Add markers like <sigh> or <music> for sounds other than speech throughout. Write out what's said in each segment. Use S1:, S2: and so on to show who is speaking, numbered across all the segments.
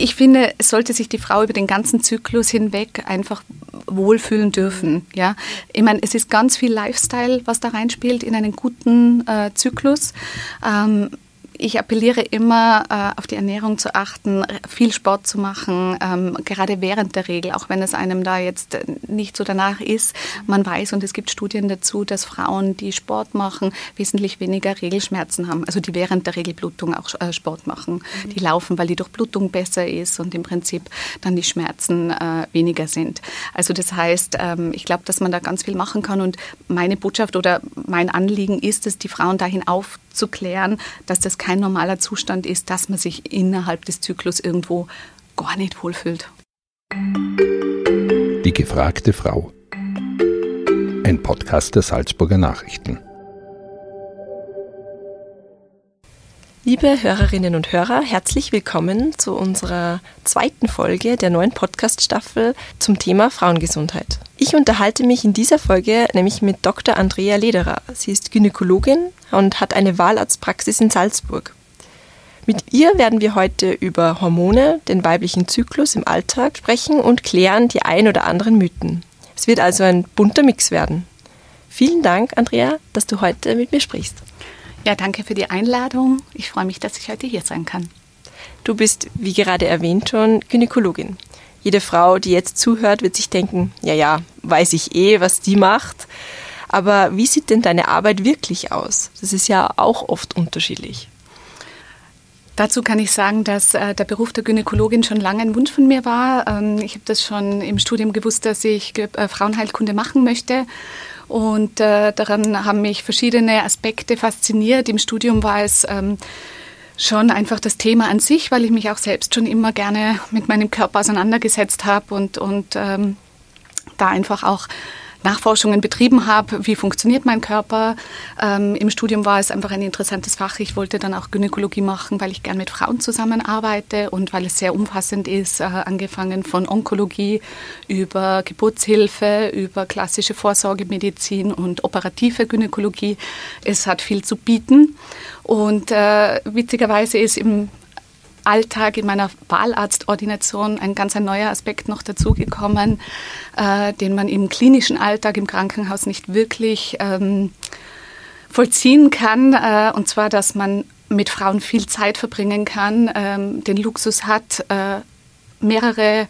S1: Ich finde, es sollte sich die Frau über den ganzen Zyklus hinweg einfach wohlfühlen dürfen. Ja, ich meine, es ist ganz viel Lifestyle, was da reinspielt in einen guten äh, Zyklus. Ähm, ich appelliere immer, äh, auf die Ernährung zu achten, viel Sport zu machen, ähm, gerade während der Regel, auch wenn es einem da jetzt nicht so danach ist. Man weiß, und es gibt Studien dazu, dass Frauen, die Sport machen, wesentlich weniger Regelschmerzen haben, also die während der Regelblutung auch äh, Sport machen. Die laufen, weil die Durchblutung besser ist und im Prinzip dann die Schmerzen äh, weniger sind. Also das heißt, ähm, ich glaube, dass man da ganz viel machen kann und meine Botschaft oder mein Anliegen ist es, die Frauen dahin aufzuklären, dass das kein kein normaler Zustand ist, dass man sich innerhalb des Zyklus irgendwo gar nicht wohlfühlt.
S2: Die gefragte Frau. Ein Podcast der Salzburger Nachrichten.
S3: Liebe Hörerinnen und Hörer, herzlich willkommen zu unserer zweiten Folge der neuen Podcast-Staffel zum Thema Frauengesundheit. Ich unterhalte mich in dieser Folge nämlich mit Dr. Andrea Lederer. Sie ist Gynäkologin und hat eine Wahlarztpraxis in Salzburg. Mit ihr werden wir heute über Hormone, den weiblichen Zyklus im Alltag sprechen und klären die ein oder anderen Mythen. Es wird also ein bunter Mix werden. Vielen Dank, Andrea, dass du heute mit mir sprichst.
S1: Ja, danke für die Einladung. Ich freue mich, dass ich heute hier sein kann.
S3: Du bist, wie gerade erwähnt schon, Gynäkologin. Jede Frau, die jetzt zuhört, wird sich denken, ja, ja, weiß ich eh, was die macht. Aber wie sieht denn deine Arbeit wirklich aus? Das ist ja auch oft unterschiedlich.
S1: Dazu kann ich sagen, dass äh, der Beruf der Gynäkologin schon lange ein Wunsch von mir war. Ähm, ich habe das schon im Studium gewusst, dass ich äh, Frauenheilkunde machen möchte. Und äh, daran haben mich verschiedene Aspekte fasziniert. Im Studium war es ähm, schon einfach das Thema an sich, weil ich mich auch selbst schon immer gerne mit meinem Körper auseinandergesetzt habe und, und ähm, da einfach auch Nachforschungen betrieben habe, wie funktioniert mein Körper. Ähm, Im Studium war es einfach ein interessantes Fach. Ich wollte dann auch Gynäkologie machen, weil ich gern mit Frauen zusammenarbeite und weil es sehr umfassend ist, äh, angefangen von Onkologie über Geburtshilfe, über klassische Vorsorgemedizin und operative Gynäkologie. Es hat viel zu bieten. Und äh, witzigerweise ist im Alltag, in meiner Wahlarztordination ein ganz ein neuer Aspekt noch dazugekommen, äh, den man im klinischen Alltag im Krankenhaus nicht wirklich ähm, vollziehen kann. Äh, und zwar, dass man mit Frauen viel Zeit verbringen kann, ähm, den Luxus hat, äh, mehrere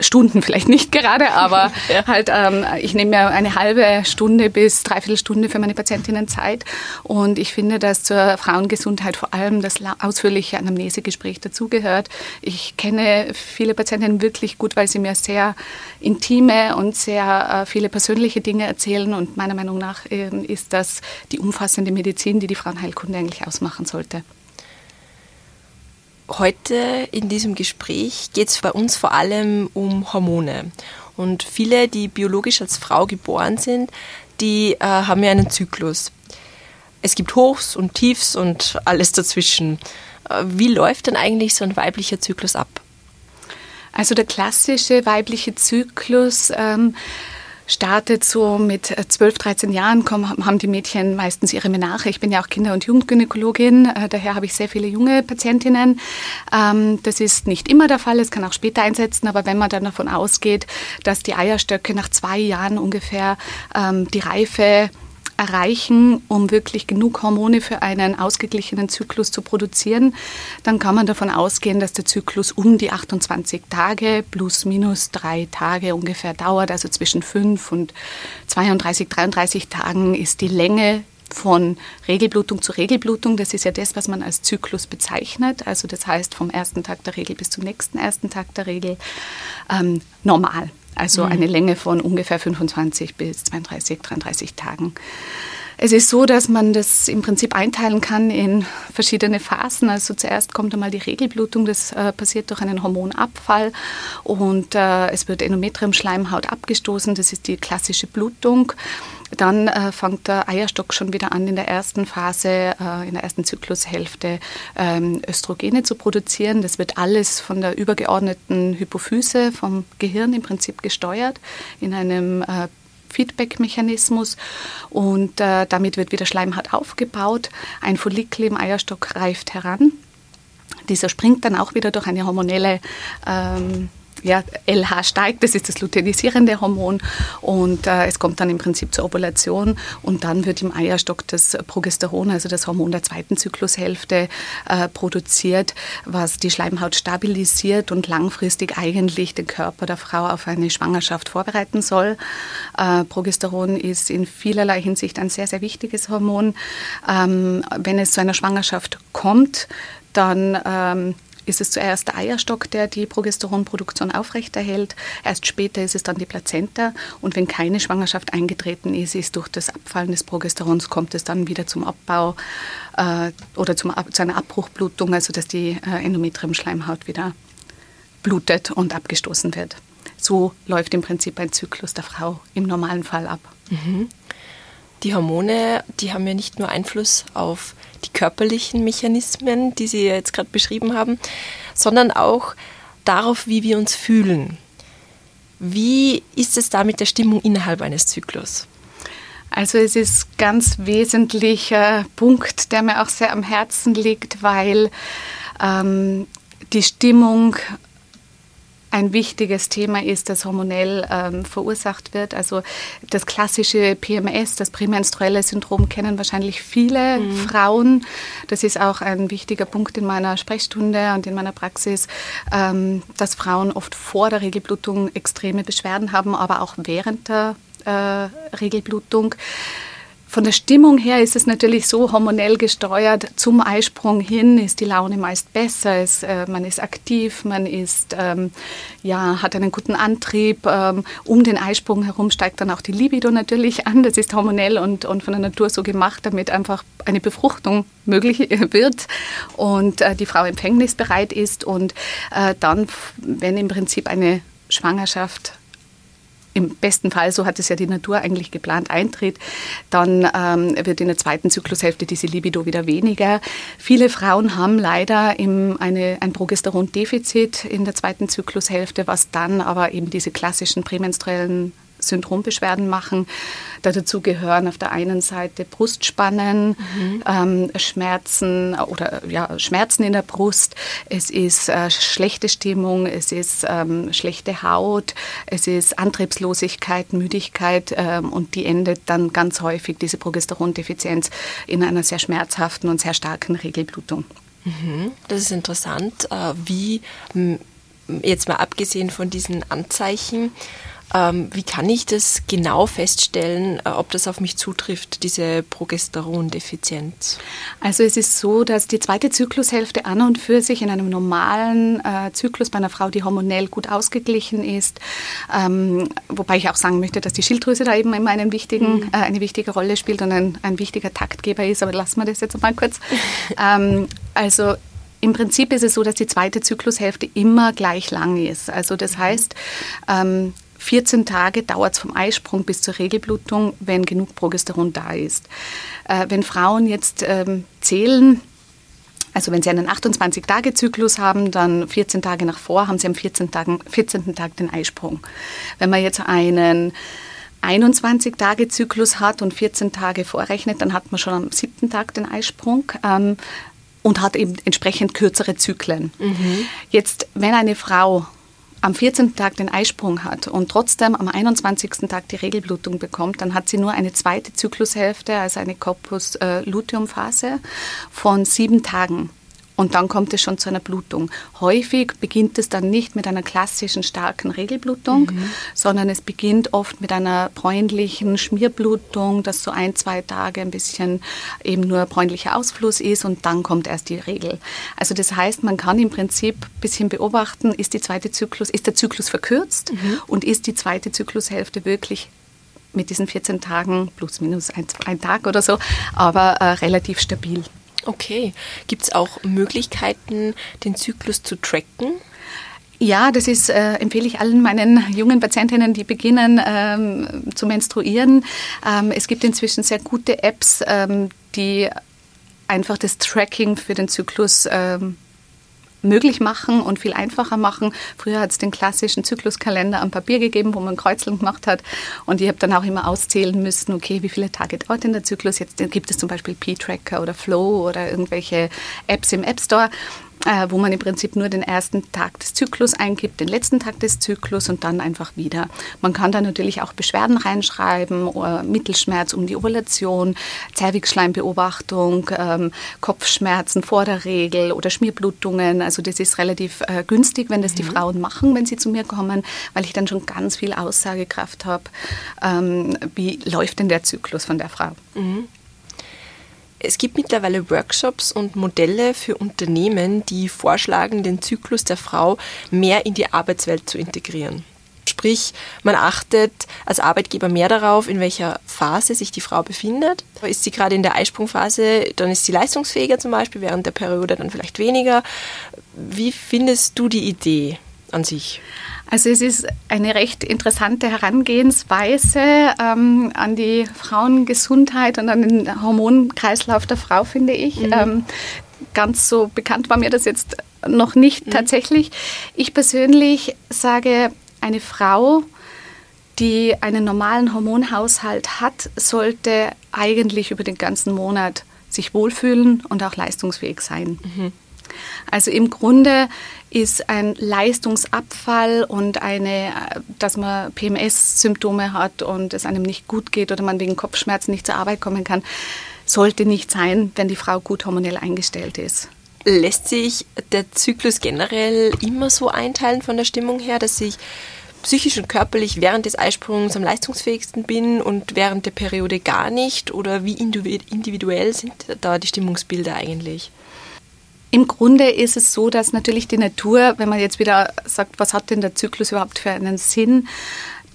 S1: Stunden vielleicht nicht gerade, aber <laughs> ja. halt ähm, ich nehme mir eine halbe Stunde bis dreiviertel Stunde für meine Patientinnen Zeit und ich finde, dass zur Frauengesundheit vor allem das ausführliche Anamnesegespräch dazugehört. Ich kenne viele Patientinnen wirklich gut, weil sie mir sehr intime und sehr äh, viele persönliche Dinge erzählen und meiner Meinung nach äh, ist das die umfassende Medizin, die die Frauenheilkunde eigentlich ausmachen sollte.
S3: Heute in diesem Gespräch geht es bei uns vor allem um Hormone. Und viele, die biologisch als Frau geboren sind, die äh, haben ja einen Zyklus. Es gibt Hochs und Tiefs und alles dazwischen. Äh, wie läuft denn eigentlich so ein weiblicher Zyklus ab?
S1: Also der klassische weibliche Zyklus ähm, startet so mit 12, äh, 13 Jahren, kommen, haben die Mädchen meistens ihre Menarche. Ich bin ja auch Kinder- und Jugendgynäkologin, äh, daher habe ich sehr viele junge Patientinnen. Ähm, das ist nicht immer der Fall, es kann auch später einsetzen, aber wenn man dann davon ausgeht, dass die Eierstöcke nach zwei Jahren ungefähr ähm, die Reife erreichen, um wirklich genug Hormone für einen ausgeglichenen Zyklus zu produzieren, dann kann man davon ausgehen, dass der Zyklus um die 28 Tage plus minus drei Tage ungefähr dauert. Also zwischen 5 und 32, 33 Tagen ist die Länge von Regelblutung zu Regelblutung. Das ist ja das, was man als Zyklus bezeichnet. Also das heißt vom ersten Tag der Regel bis zum nächsten ersten Tag der Regel ähm, normal. Also mhm. eine Länge von ungefähr 25 bis 32, 33 Tagen. Es ist so, dass man das im Prinzip einteilen kann in verschiedene Phasen. Also zuerst kommt einmal die Regelblutung, das äh, passiert durch einen Hormonabfall und äh, es wird Endometrium-Schleimhaut abgestoßen, das ist die klassische Blutung. Dann äh, fängt der Eierstock schon wieder an, in der ersten Phase, äh, in der ersten Zyklushälfte ähm, Östrogene zu produzieren. Das wird alles von der übergeordneten Hypophyse, vom Gehirn im Prinzip gesteuert, in einem äh, Feedback-Mechanismus und äh, damit wird wieder Schleimhaut aufgebaut. Ein Follikel im Eierstock reift heran. Dieser springt dann auch wieder durch eine hormonelle ähm, ja, LH steigt, das ist das luteinisierende Hormon und äh, es kommt dann im Prinzip zur Ovulation und dann wird im Eierstock das Progesteron, also das Hormon der zweiten Zyklushälfte, äh, produziert, was die Schleimhaut stabilisiert und langfristig eigentlich den Körper der Frau auf eine Schwangerschaft vorbereiten soll. Äh, Progesteron ist in vielerlei Hinsicht ein sehr, sehr wichtiges Hormon. Ähm, wenn es zu einer Schwangerschaft kommt, dann ähm, ist es zuerst der Eierstock, der die Progesteronproduktion aufrechterhält. Erst später ist es dann die Plazenta. Und wenn keine Schwangerschaft eingetreten ist, ist durch das Abfallen des Progesterons kommt es dann wieder zum Abbau äh, oder zum, zu einer Abbruchblutung, also dass die äh, Endometriumschleimhaut wieder blutet und abgestoßen wird. So läuft im Prinzip ein Zyklus der Frau im normalen Fall ab.
S3: Mhm. Die Hormone, die haben ja nicht nur Einfluss auf die körperlichen Mechanismen, die Sie jetzt gerade beschrieben haben, sondern auch darauf, wie wir uns fühlen. Wie ist es da mit der Stimmung innerhalb eines Zyklus?
S1: Also es ist ganz wesentlicher Punkt, der mir auch sehr am Herzen liegt, weil ähm, die Stimmung ein wichtiges Thema ist, das hormonell ähm, verursacht wird. Also das klassische PMS, das prämenstruelle Syndrom, kennen wahrscheinlich viele mhm. Frauen. Das ist auch ein wichtiger Punkt in meiner Sprechstunde und in meiner Praxis, ähm, dass Frauen oft vor der Regelblutung extreme Beschwerden haben, aber auch während der äh, Regelblutung. Von der Stimmung her ist es natürlich so hormonell gesteuert. Zum Eisprung hin ist die Laune meist besser. Es, äh, man ist aktiv, man ist, ähm, ja, hat einen guten Antrieb. Ähm, um den Eisprung herum steigt dann auch die Libido natürlich an. Das ist hormonell und, und von der Natur so gemacht, damit einfach eine Befruchtung möglich wird und äh, die Frau empfängnisbereit ist. Und äh, dann, wenn im Prinzip eine Schwangerschaft im besten Fall, so hat es ja die Natur eigentlich geplant, eintritt, dann ähm, wird in der zweiten Zyklushälfte diese Libido wieder weniger. Viele Frauen haben leider im, eine, ein Progesterondefizit in der zweiten Zyklushälfte, was dann aber eben diese klassischen prämenstruellen Syndrombeschwerden machen. Da dazu gehören auf der einen Seite Brustspannen, mhm. ähm, Schmerzen oder ja, Schmerzen in der Brust. Es ist äh, schlechte Stimmung, es ist ähm, schlechte Haut, es ist Antriebslosigkeit, Müdigkeit ähm, und die endet dann ganz häufig, diese Progesterondefizienz, in einer sehr schmerzhaften und sehr starken Regelblutung.
S3: Mhm. Das ist interessant, äh, wie jetzt mal abgesehen von diesen Anzeichen, wie kann ich das genau feststellen, äh, ob das auf mich zutrifft, diese Progesterondefizienz?
S1: Also es ist so, dass die zweite Zyklushälfte an und für sich in einem normalen äh, Zyklus bei einer Frau, die hormonell gut ausgeglichen ist, ähm, wobei ich auch sagen möchte, dass die Schilddrüse da eben immer einen wichtigen, mhm. äh, eine wichtige Rolle spielt und ein, ein wichtiger Taktgeber ist, aber lassen wir das jetzt mal kurz. <laughs> ähm, also im Prinzip ist es so, dass die zweite Zyklushälfte immer gleich lang ist. Also das mhm. heißt, ähm, 14 Tage dauert es vom Eisprung bis zur Regelblutung, wenn genug Progesteron da ist. Äh, wenn Frauen jetzt ähm, zählen, also wenn Sie einen 28-Tage-Zyklus haben, dann 14 Tage nach vor haben Sie am 14. Tag, 14. Tag den Eisprung. Wenn man jetzt einen 21-Tage-Zyklus hat und 14 Tage vorrechnet, dann hat man schon am 7. Tag den Eisprung. Ähm, und hat eben entsprechend kürzere Zyklen. Mhm. Jetzt, wenn eine Frau am 14. Tag den Eisprung hat und trotzdem am 21. Tag die Regelblutung bekommt, dann hat sie nur eine zweite Zyklushälfte, also eine Corpus äh, von sieben Tagen und dann kommt es schon zu einer Blutung. Häufig beginnt es dann nicht mit einer klassischen starken Regelblutung, mhm. sondern es beginnt oft mit einer bräunlichen Schmierblutung, dass so ein, zwei Tage ein bisschen eben nur bräunlicher Ausfluss ist und dann kommt erst die Regel. Also das heißt, man kann im Prinzip ein bisschen beobachten, ist die zweite Zyklus, ist der Zyklus verkürzt mhm. und ist die zweite Zyklushälfte wirklich mit diesen 14 Tagen plus minus ein, ein Tag oder so, aber äh, relativ stabil.
S3: Okay. Gibt es auch Möglichkeiten, den Zyklus zu tracken?
S1: Ja, das ist, äh, empfehle ich allen meinen jungen Patientinnen, die beginnen ähm, zu menstruieren. Ähm, es gibt inzwischen sehr gute Apps, ähm, die einfach das Tracking für den Zyklus ähm, möglich machen und viel einfacher machen. Früher hat es den klassischen Zykluskalender am Papier gegeben, wo man Kreuzeln gemacht hat. Und ich habe dann auch immer auszählen müssen, okay, wie viele Tage dauert denn der Zyklus? Jetzt gibt es zum Beispiel P-Tracker oder Flow oder irgendwelche Apps im App Store äh, wo man im Prinzip nur den ersten Tag des Zyklus eingibt, den letzten Tag des Zyklus und dann einfach wieder. Man kann da natürlich auch Beschwerden reinschreiben, Mittelschmerz um die Ovulation, Zervixschleimbeobachtung, ähm, Kopfschmerzen vor der Regel oder Schmierblutungen. Also das ist relativ äh, günstig, wenn das mhm. die Frauen machen, wenn sie zu mir kommen, weil ich dann schon ganz viel Aussagekraft habe. Ähm, wie läuft denn der Zyklus von der Frau?
S3: Mhm. Es gibt mittlerweile Workshops und Modelle für Unternehmen, die vorschlagen, den Zyklus der Frau mehr in die Arbeitswelt zu integrieren. Sprich, man achtet als Arbeitgeber mehr darauf, in welcher Phase sich die Frau befindet. Ist sie gerade in der Eisprungphase, dann ist sie leistungsfähiger zum Beispiel, während der Periode dann vielleicht weniger. Wie findest du die Idee an sich?
S1: Also es ist eine recht interessante Herangehensweise ähm, an die Frauengesundheit und an den Hormonkreislauf der Frau, finde ich. Mhm. Ähm, ganz so bekannt war mir das jetzt noch nicht mhm. tatsächlich. Ich persönlich sage, eine Frau, die einen normalen Hormonhaushalt hat, sollte eigentlich über den ganzen Monat sich wohlfühlen und auch leistungsfähig sein. Mhm. Also im Grunde ist ein Leistungsabfall und eine, dass man PMS-Symptome hat und es einem nicht gut geht oder man wegen Kopfschmerzen nicht zur Arbeit kommen kann, sollte nicht sein, wenn die Frau gut hormonell eingestellt ist.
S3: Lässt sich der Zyklus generell immer so einteilen von der Stimmung her, dass ich psychisch und körperlich während des Eisprungs am leistungsfähigsten bin und während der Periode gar nicht? Oder wie individuell sind da die Stimmungsbilder eigentlich?
S1: Im Grunde ist es so, dass natürlich die Natur, wenn man jetzt wieder sagt, was hat denn der Zyklus überhaupt für einen Sinn,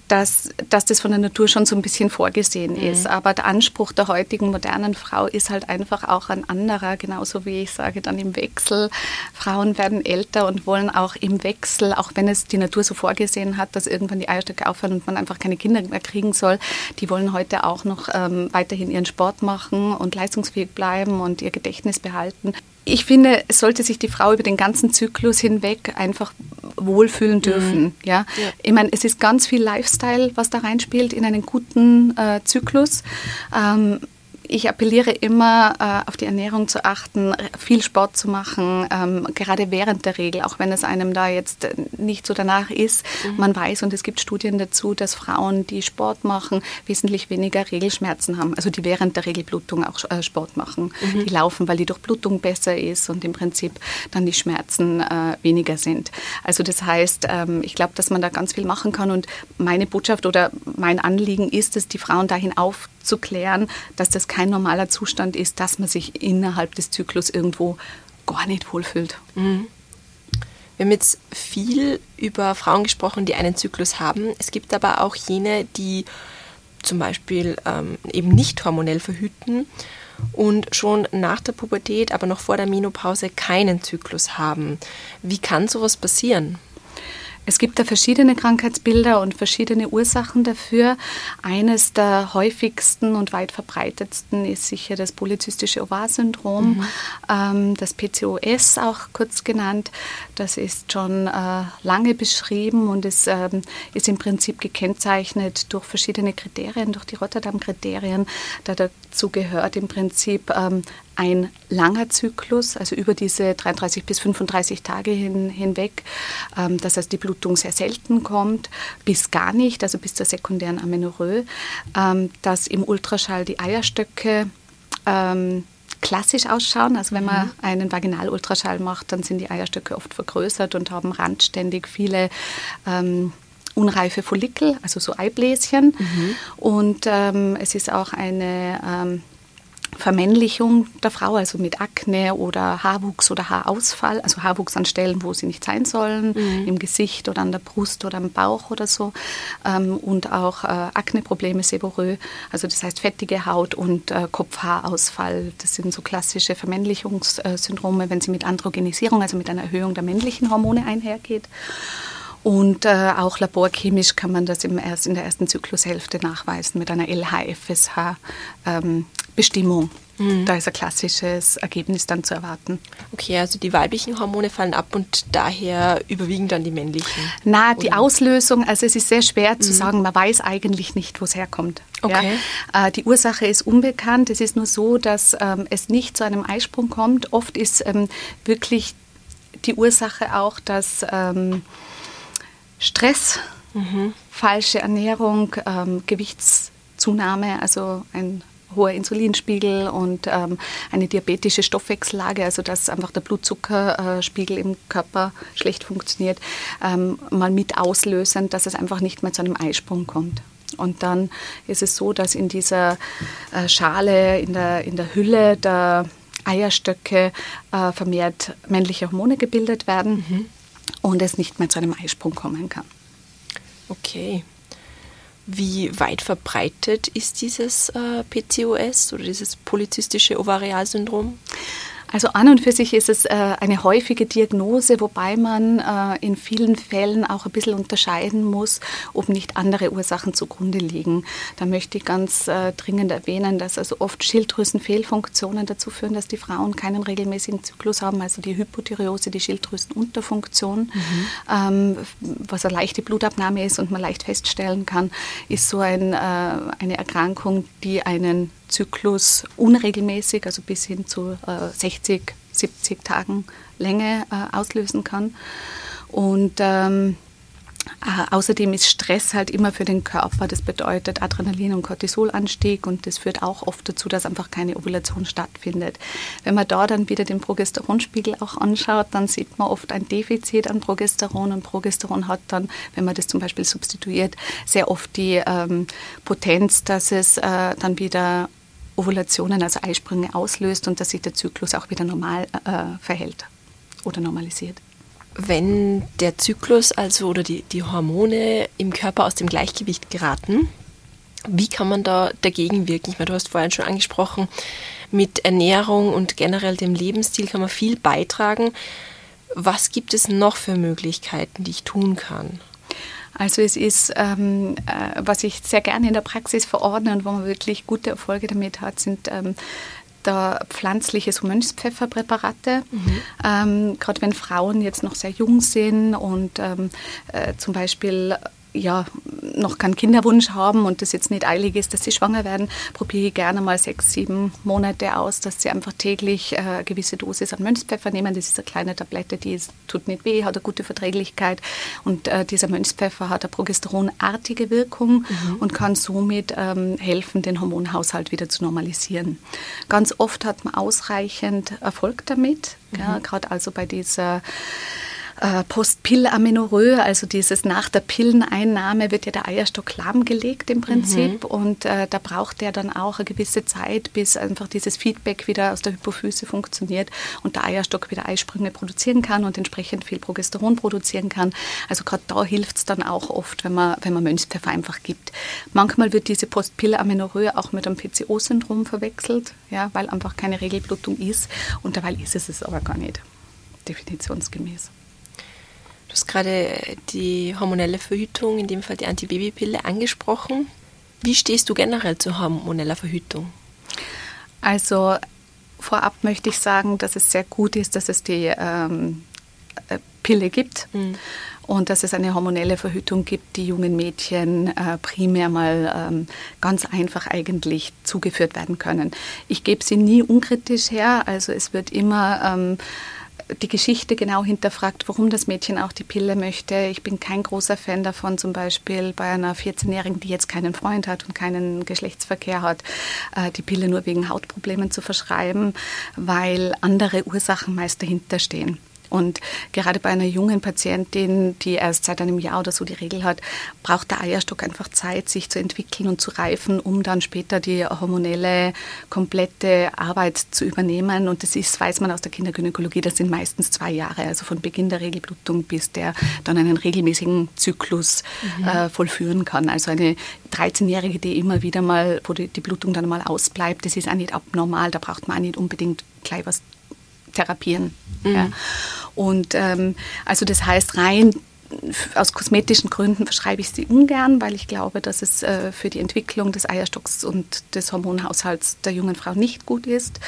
S1: dass, dass das von der Natur schon so ein bisschen vorgesehen mhm. ist. Aber der Anspruch der heutigen modernen Frau ist halt einfach auch ein anderer, genauso wie ich sage, dann im Wechsel. Frauen werden älter und wollen auch im Wechsel, auch wenn es die Natur so vorgesehen hat, dass irgendwann die Eierstöcke aufhören und man einfach keine Kinder mehr kriegen soll, die wollen heute auch noch ähm, weiterhin ihren Sport machen und leistungsfähig bleiben und ihr Gedächtnis behalten ich finde, es sollte sich die Frau über den ganzen Zyklus hinweg einfach wohlfühlen mhm. dürfen. Mhm. Ja? ja? ich meine, es ist ganz viel Lifestyle, was da reinspielt in einen guten äh, Zyklus. Ähm, ich appelliere immer, äh, auf die Ernährung zu achten, viel Sport zu machen, ähm, gerade während der Regel, auch wenn es einem da jetzt nicht so danach ist. Mhm. Man weiß, und es gibt Studien dazu, dass Frauen, die Sport machen, wesentlich weniger Regelschmerzen haben, also die während der Regelblutung auch äh, Sport machen. Mhm. Die laufen, weil die Durchblutung besser ist und im Prinzip dann die Schmerzen äh, weniger sind. Also das heißt, ähm, ich glaube, dass man da ganz viel machen kann und meine Botschaft oder mein Anliegen ist es, die Frauen dahin aufzuklären, dass das kein kein normaler Zustand ist, dass man sich innerhalb des Zyklus irgendwo gar nicht wohlfühlt. Mhm.
S3: Wir haben jetzt viel über Frauen gesprochen, die einen Zyklus haben. Es gibt aber auch jene, die zum Beispiel ähm, eben nicht hormonell verhüten und schon nach der Pubertät, aber noch vor der Menopause keinen Zyklus haben. Wie kann sowas passieren?
S1: Es gibt da verschiedene Krankheitsbilder und verschiedene Ursachen dafür. Eines der häufigsten und weit verbreitetsten ist sicher das polyzystische Ovarsyndrom, mhm. ähm, das PCOS auch kurz genannt. Das ist schon äh, lange beschrieben und es ähm, ist im Prinzip gekennzeichnet durch verschiedene Kriterien, durch die Rotterdam-Kriterien. Da dazu gehört im Prinzip ähm, ein langer Zyklus, also über diese 33 bis 35 Tage hin, hinweg. Ähm, das heißt, die Blutung sehr selten kommt, bis gar nicht, also bis zur sekundären Amenorrhoe. Ähm, dass im Ultraschall die Eierstöcke ähm, klassisch ausschauen. Also wenn man mhm. einen Vaginalultraschall macht, dann sind die Eierstöcke oft vergrößert und haben randständig viele ähm, unreife Follikel, also so Eibläschen. Mhm. Und ähm, es ist auch eine ähm, Vermännlichung der Frau, also mit Akne oder Haarwuchs oder Haarausfall, also Haarwuchs an Stellen, wo sie nicht sein sollen, mhm. im Gesicht oder an der Brust oder am Bauch oder so. Ähm, und auch äh, Akneprobleme, Seborrhoe, also das heißt fettige Haut und äh, Kopfhaarausfall. Das sind so klassische Vermännlichungssyndrome, wenn sie mit Androgenisierung, also mit einer Erhöhung der männlichen Hormone einhergeht. Und äh, auch laborchemisch kann man das im erst, in der ersten Zyklushälfte nachweisen mit einer LHFSH-Bestimmung. Ähm, mhm. Da ist ein klassisches Ergebnis dann zu erwarten.
S3: Okay, also die weiblichen Hormone fallen ab und daher überwiegen dann die männlichen?
S1: Na, die Auslösung, also es ist sehr schwer mhm. zu sagen, man weiß eigentlich nicht, wo es herkommt. Okay. Ja? Äh, die Ursache ist unbekannt. Es ist nur so, dass ähm, es nicht zu einem Eisprung kommt. Oft ist ähm, wirklich die Ursache auch, dass ähm, Stress, mhm. falsche Ernährung, ähm, Gewichtszunahme, also ein hoher Insulinspiegel und ähm, eine diabetische Stoffwechsellage, also dass einfach der Blutzuckerspiegel im Körper schlecht funktioniert, ähm, mal mit auslösen, dass es einfach nicht mehr zu einem Eisprung kommt. Und dann ist es so, dass in dieser äh, Schale, in der, in der Hülle der Eierstöcke äh, vermehrt männliche Hormone gebildet werden. Mhm und es nicht mehr zu einem Eisprung kommen kann.
S3: Okay. Wie weit verbreitet ist dieses äh, PCOS oder dieses polyzystische Ovarialsyndrom?
S1: Also an und für sich ist es äh, eine häufige Diagnose, wobei man äh, in vielen Fällen auch ein bisschen unterscheiden muss, ob nicht andere Ursachen zugrunde liegen. Da möchte ich ganz äh, dringend erwähnen, dass also oft Schilddrüsenfehlfunktionen dazu führen, dass die Frauen keinen regelmäßigen Zyklus haben, also die Hypothyreose, die Schilddrüsenunterfunktion, mhm. ähm, was eine leichte Blutabnahme ist und man leicht feststellen kann, ist so ein, eine Erkrankung, die einen Zyklus unregelmäßig, also bis hin zu äh, 60, 70 Tagen Länge äh, auslösen kann. Und ähm, äh, außerdem ist Stress halt immer für den Körper. Das bedeutet Adrenalin- und Cortisolanstieg und das führt auch oft dazu, dass einfach keine Ovulation stattfindet. Wenn man da dann wieder den Progesteronspiegel auch anschaut, dann sieht man oft ein Defizit an Progesteron und Progesteron hat dann, wenn man das zum Beispiel substituiert, sehr oft die ähm, Potenz, dass es äh, dann wieder Ovulationen, also Eisprünge auslöst und dass sich der Zyklus auch wieder normal äh, verhält oder normalisiert.
S3: Wenn der Zyklus also oder die, die Hormone im Körper aus dem Gleichgewicht geraten, wie kann man da dagegen wirken? Ich meine, du hast vorhin schon angesprochen, mit Ernährung und generell dem Lebensstil kann man viel beitragen. Was gibt es noch für Möglichkeiten, die ich tun kann?
S1: Also es ist, ähm, äh, was ich sehr gerne in der Praxis verordne und wo man wirklich gute Erfolge damit hat, sind ähm, da pflanzliche Mönchspfefferpräparate. Mhm. Ähm, Gerade wenn Frauen jetzt noch sehr jung sind und ähm, äh, zum Beispiel ja, noch keinen Kinderwunsch haben und das jetzt nicht eilig ist, dass sie schwanger werden, probiere ich gerne mal sechs, sieben Monate aus, dass sie einfach täglich äh, eine gewisse Dosis an Mönchspfeffer nehmen. Das ist eine kleine Tablette, die ist, tut nicht weh, hat eine gute Verträglichkeit und äh, dieser Mönchspfeffer hat eine progesteronartige Wirkung mhm. und kann somit ähm, helfen, den Hormonhaushalt wieder zu normalisieren. Ganz oft hat man ausreichend Erfolg damit, mhm. ja, gerade also bei dieser äh, Postpilamenorrhoe, also dieses nach der Pilleneinnahme wird ja der Eierstock lahmgelegt im Prinzip mhm. und äh, da braucht der dann auch eine gewisse Zeit, bis einfach dieses Feedback wieder aus der Hypophyse funktioniert und der Eierstock wieder Eisprünge produzieren kann und entsprechend viel Progesteron produzieren kann. Also gerade da hilft es dann auch oft, wenn man, wenn man Mönchspfeffer einfach gibt. Manchmal wird diese Postpilamenorrhoe auch mit einem PCO-Syndrom verwechselt, ja, weil einfach keine Regelblutung ist und dabei ist es es aber gar nicht, definitionsgemäß.
S3: Du hast gerade die hormonelle Verhütung, in dem Fall die Antibabypille, angesprochen. Wie stehst du generell zu hormoneller Verhütung?
S1: Also vorab möchte ich sagen, dass es sehr gut ist, dass es die ähm, äh, Pille gibt. Mhm. und dass es eine hormonelle Verhütung gibt, die jungen Mädchen äh, primär mal ähm, ganz einfach eigentlich zugeführt werden können. Ich gebe sie nie unkritisch her, also es wird immer ähm, die Geschichte genau hinterfragt, warum das Mädchen auch die Pille möchte. Ich bin kein großer Fan davon, zum Beispiel bei einer 14-Jährigen, die jetzt keinen Freund hat und keinen Geschlechtsverkehr hat, äh, die Pille nur wegen Hautproblemen zu verschreiben, weil andere Ursachen meist dahinter stehen. Und gerade bei einer jungen Patientin, die erst seit einem Jahr oder so die Regel hat, braucht der Eierstock einfach Zeit, sich zu entwickeln und zu reifen, um dann später die hormonelle, komplette Arbeit zu übernehmen. Und das ist, weiß man aus der Kindergynäkologie, das sind meistens zwei Jahre, also von Beginn der Regelblutung bis der dann einen regelmäßigen Zyklus mhm. äh, vollführen kann. Also eine 13-Jährige, die immer wieder mal, wo die, die Blutung dann mal ausbleibt, das ist auch nicht abnormal, da braucht man auch nicht unbedingt gleich was therapieren. Mhm. Ja. Und ähm, also das heißt rein aus kosmetischen Gründen verschreibe ich sie ungern, weil ich glaube, dass es äh, für die Entwicklung des Eierstocks und des Hormonhaushalts der jungen Frau nicht gut ist.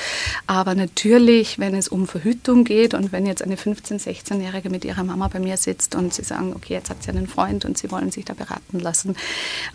S1: Aber natürlich, wenn es um Verhütung geht und wenn jetzt eine 15-, 16-Jährige mit ihrer Mama bei mir sitzt und sie sagen, okay, jetzt hat sie einen Freund und sie wollen sich da beraten lassen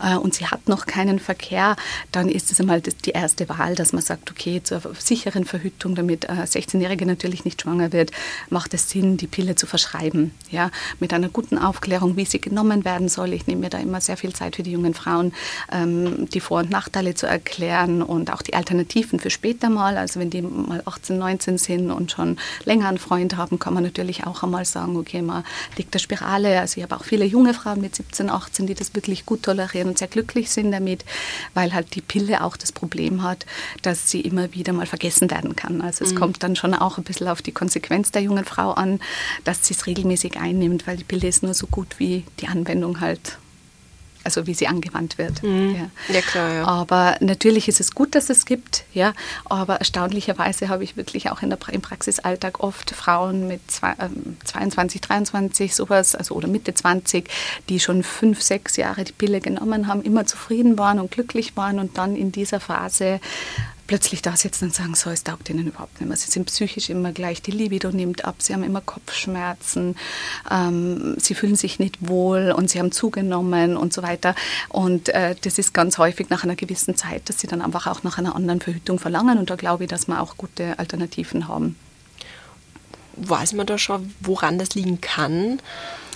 S1: äh, und sie hat noch keinen Verkehr, dann ist es einmal die erste Wahl, dass man sagt, okay, zur sicheren Verhütung, damit äh, 16-Jährige natürlich nicht schwanger wird, macht es Sinn, die Pille zu verschreiben. Ja, mit einer guten Aufklärung, wie sie genommen werden soll. Ich nehme mir da immer sehr viel Zeit für die jungen Frauen, ähm, die Vor- und Nachteile zu erklären und auch die Alternativen für später mal. Also wenn die mal 18, 19 sind und schon länger einen Freund haben, kann man natürlich auch einmal sagen, okay, man legt der Spirale. Also ich habe auch viele junge Frauen mit 17, 18, die das wirklich gut tolerieren und sehr glücklich sind damit, weil halt die Pille auch das Problem hat, dass sie immer wieder mal vergessen werden kann. Also es mhm. kommt dann schon auch ein bisschen auf die Konsequenz der jungen Frau an, dass sie es regelmäßig einnimmt, weil die Pille ist nur so gut wie die Anwendung halt also wie sie angewandt wird.
S3: Mhm. Ja. ja. klar. Ja.
S1: Aber natürlich ist es gut, dass es gibt, ja. Aber erstaunlicherweise habe ich wirklich auch in der, im Praxisalltag oft Frauen mit zwei, äh, 22, 23, sowas, also oder Mitte 20, die schon fünf, sechs Jahre die Pille genommen haben, immer zufrieden waren und glücklich waren und dann in dieser Phase plötzlich da sitzen und sagen, so, es taugt ihnen überhaupt nicht mehr. Sie sind psychisch immer gleich, die Libido nimmt ab, sie haben immer Kopfschmerzen, ähm, sie fühlen sich nicht wohl und sie haben zugenommen und so weiter. Und äh, das ist ganz häufig nach einer gewissen Zeit, dass sie dann einfach auch nach einer anderen Verhütung verlangen. Und da glaube ich, dass wir auch gute Alternativen haben.
S3: Weiß man da schon, woran das liegen kann,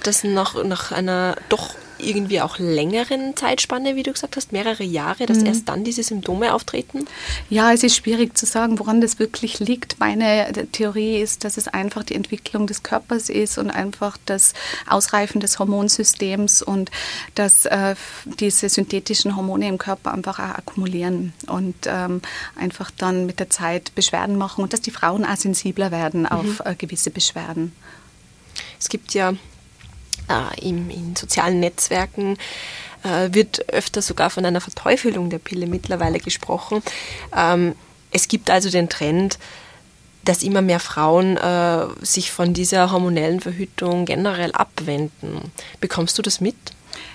S3: dass nach, nach einer doch irgendwie auch längeren Zeitspanne, wie du gesagt hast, mehrere Jahre, dass mhm. erst dann diese Symptome auftreten?
S1: Ja, es ist schwierig zu sagen, woran das wirklich liegt. Meine Theorie ist, dass es einfach die Entwicklung des Körpers ist und einfach das Ausreifen des Hormonsystems und dass äh, diese synthetischen Hormone im Körper einfach auch akkumulieren und ähm, einfach dann mit der Zeit Beschwerden machen und dass die Frauen auch sensibler werden auf mhm. äh, gewisse Beschwerden.
S3: Es gibt ja äh, im, in sozialen Netzwerken äh, wird öfter sogar von einer Verteufelung der Pille mittlerweile gesprochen. Ähm, es gibt also den Trend, dass immer mehr Frauen äh, sich von dieser hormonellen Verhütung generell abwenden. Bekommst du das mit?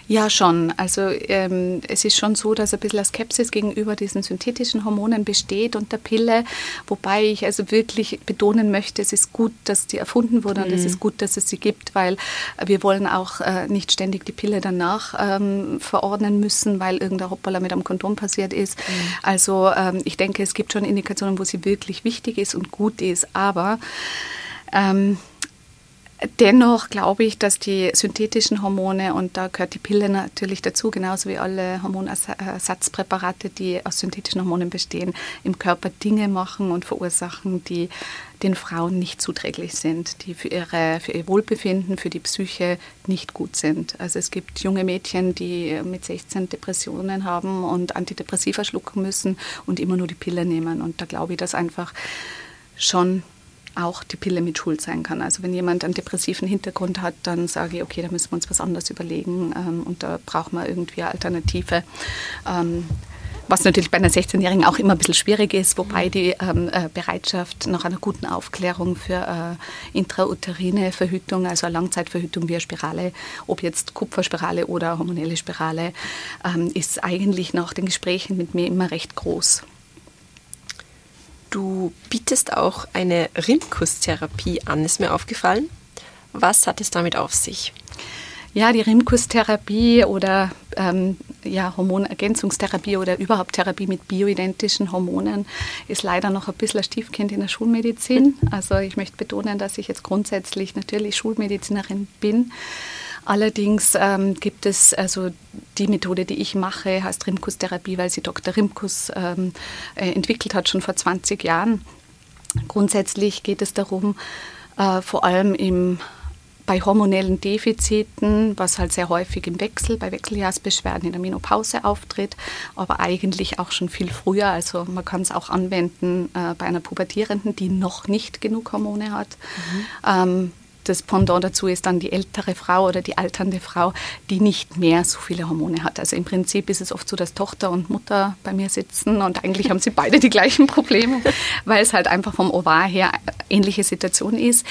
S1: Ja, schon. Also ähm, es ist schon so, dass ein bisschen Skepsis gegenüber diesen synthetischen Hormonen besteht und der Pille, wobei ich also wirklich betonen möchte, es ist gut, dass die erfunden wurde mhm. und es ist gut, dass es sie gibt, weil wir wollen auch äh, nicht ständig die Pille danach ähm, verordnen müssen, weil irgendein Hoppala mit einem Kondom passiert ist. Mhm. Also ähm, ich denke, es gibt schon Indikationen, wo sie wirklich wichtig ist und gut ist, aber ähm, Dennoch glaube ich, dass die synthetischen Hormone, und da gehört die Pille natürlich dazu, genauso wie alle Hormonersatzpräparate, die aus synthetischen Hormonen bestehen, im Körper Dinge machen und verursachen, die den Frauen nicht zuträglich sind, die für, ihre, für ihr Wohlbefinden, für die Psyche nicht gut sind. Also es gibt junge Mädchen, die mit 16 Depressionen haben und Antidepressiva schlucken müssen und immer nur die Pille nehmen. Und da glaube ich, dass einfach schon auch die Pille mit Schuld sein kann. Also wenn jemand einen depressiven Hintergrund hat, dann sage ich, okay, da müssen wir uns was anderes überlegen ähm, und da braucht man irgendwie eine Alternative. Ähm, was natürlich bei einer 16-Jährigen auch immer ein bisschen schwierig ist, wobei die ähm, äh, Bereitschaft nach einer guten Aufklärung für äh, intrauterine Verhütung, also eine Langzeitverhütung via Spirale, ob jetzt Kupferspirale oder hormonelle Spirale, ähm, ist eigentlich nach den Gesprächen mit mir immer recht groß.
S3: Du bietest auch eine Rimkus-Therapie an, ist mir aufgefallen. Was hat es damit auf sich?
S1: Ja, die Rimkus-Therapie oder ähm, ja, Hormonergänzungstherapie oder überhaupt Therapie mit bioidentischen Hormonen ist leider noch ein bisschen ein Stiefkind in der Schulmedizin. Also ich möchte betonen, dass ich jetzt grundsätzlich natürlich Schulmedizinerin bin. Allerdings ähm, gibt es also die Methode, die ich mache, heißt Rimkus-Therapie, weil sie Dr. Rimkus ähm, äh, entwickelt hat, schon vor 20 Jahren. Grundsätzlich geht es darum, äh, vor allem im bei hormonellen Defiziten, was halt sehr häufig im Wechsel, bei Wechseljahrsbeschwerden in der Menopause auftritt, aber eigentlich auch schon viel früher. Also man kann es auch anwenden äh, bei einer Pubertierenden, die noch nicht genug Hormone hat. Mhm. Ähm, das Pendant dazu ist dann die ältere Frau oder die alternde Frau, die nicht mehr so viele Hormone hat. Also im Prinzip ist es oft so, dass Tochter und Mutter bei mir sitzen und eigentlich haben sie beide die gleichen Probleme, <laughs> weil es halt einfach vom Ovar her ähnliche Situation ist.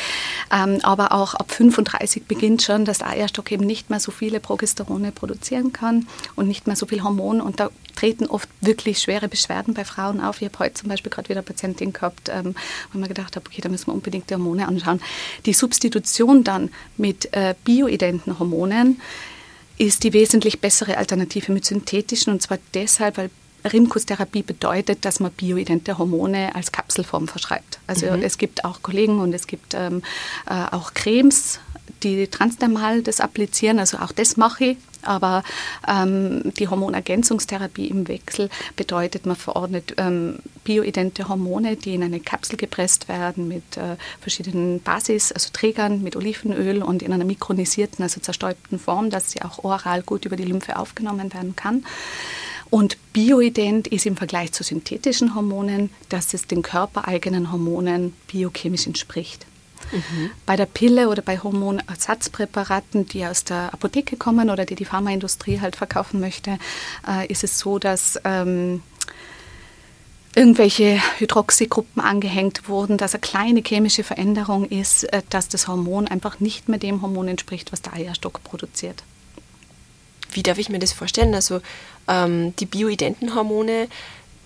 S1: Ähm, aber auch ab 35 beginnt schon, dass der Eierstock eben nicht mehr so viele Progesterone produzieren kann und nicht mehr so viel Hormon und da treten oft wirklich schwere Beschwerden bei Frauen auf. Ich habe heute zum Beispiel gerade wieder eine Patientin gehabt, ähm, wo ich mir gedacht habe, okay, da müssen wir unbedingt die Hormone anschauen. Die Substitution dann mit äh, bioidenten Hormonen ist die wesentlich bessere Alternative mit synthetischen und zwar deshalb, weil Rimkus-Therapie bedeutet, dass man bioidente Hormone als Kapselform verschreibt. Also mhm. es gibt auch Kollegen und es gibt ähm, äh, auch Cremes, die transdermal das applizieren. Also auch das mache ich. Aber ähm, die Hormonergänzungstherapie im Wechsel bedeutet, man verordnet ähm, bioidente Hormone, die in eine Kapsel gepresst werden mit äh, verschiedenen Basis, also Trägern mit Olivenöl und in einer mikronisierten, also zerstäubten Form, dass sie auch oral gut über die Lymphe aufgenommen werden kann. Und bioident ist im Vergleich zu synthetischen Hormonen, dass es den körpereigenen Hormonen biochemisch entspricht. Mhm. Bei der Pille oder bei Hormonersatzpräparaten, die aus der Apotheke kommen oder die die Pharmaindustrie halt verkaufen möchte, äh, ist es so, dass ähm, irgendwelche Hydroxygruppen angehängt wurden, dass eine kleine chemische Veränderung ist, äh, dass das Hormon einfach nicht mehr dem Hormon entspricht, was der Eierstock produziert.
S3: Wie darf ich mir das vorstellen? Also ähm, die bioidenten Hormone,